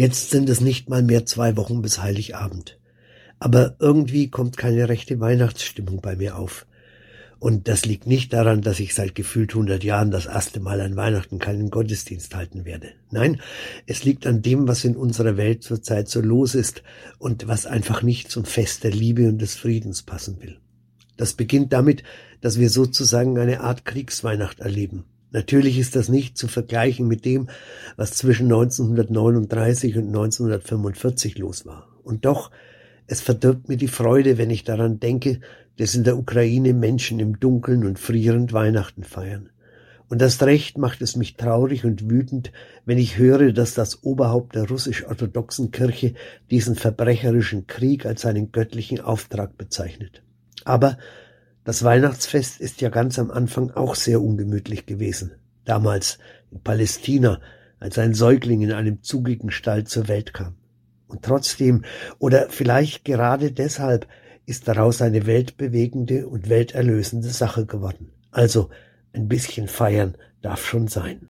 Jetzt sind es nicht mal mehr zwei Wochen bis Heiligabend. Aber irgendwie kommt keine rechte Weihnachtsstimmung bei mir auf. Und das liegt nicht daran, dass ich seit gefühlt 100 Jahren das erste Mal an Weihnachten keinen Gottesdienst halten werde. Nein, es liegt an dem, was in unserer Welt zurzeit so los ist und was einfach nicht zum Fest der Liebe und des Friedens passen will. Das beginnt damit, dass wir sozusagen eine Art Kriegsweihnacht erleben. Natürlich ist das nicht zu vergleichen mit dem, was zwischen 1939 und 1945 los war. Und doch, es verdirbt mir die Freude, wenn ich daran denke, dass in der Ukraine Menschen im Dunkeln und frierend Weihnachten feiern. Und das Recht macht es mich traurig und wütend, wenn ich höre, dass das Oberhaupt der russisch-orthodoxen Kirche diesen verbrecherischen Krieg als einen göttlichen Auftrag bezeichnet. Aber das Weihnachtsfest ist ja ganz am Anfang auch sehr ungemütlich gewesen. Damals in Palästina, als ein Säugling in einem zugigen Stall zur Welt kam. Und trotzdem, oder vielleicht gerade deshalb, ist daraus eine weltbewegende und welterlösende Sache geworden. Also ein bisschen feiern darf schon sein.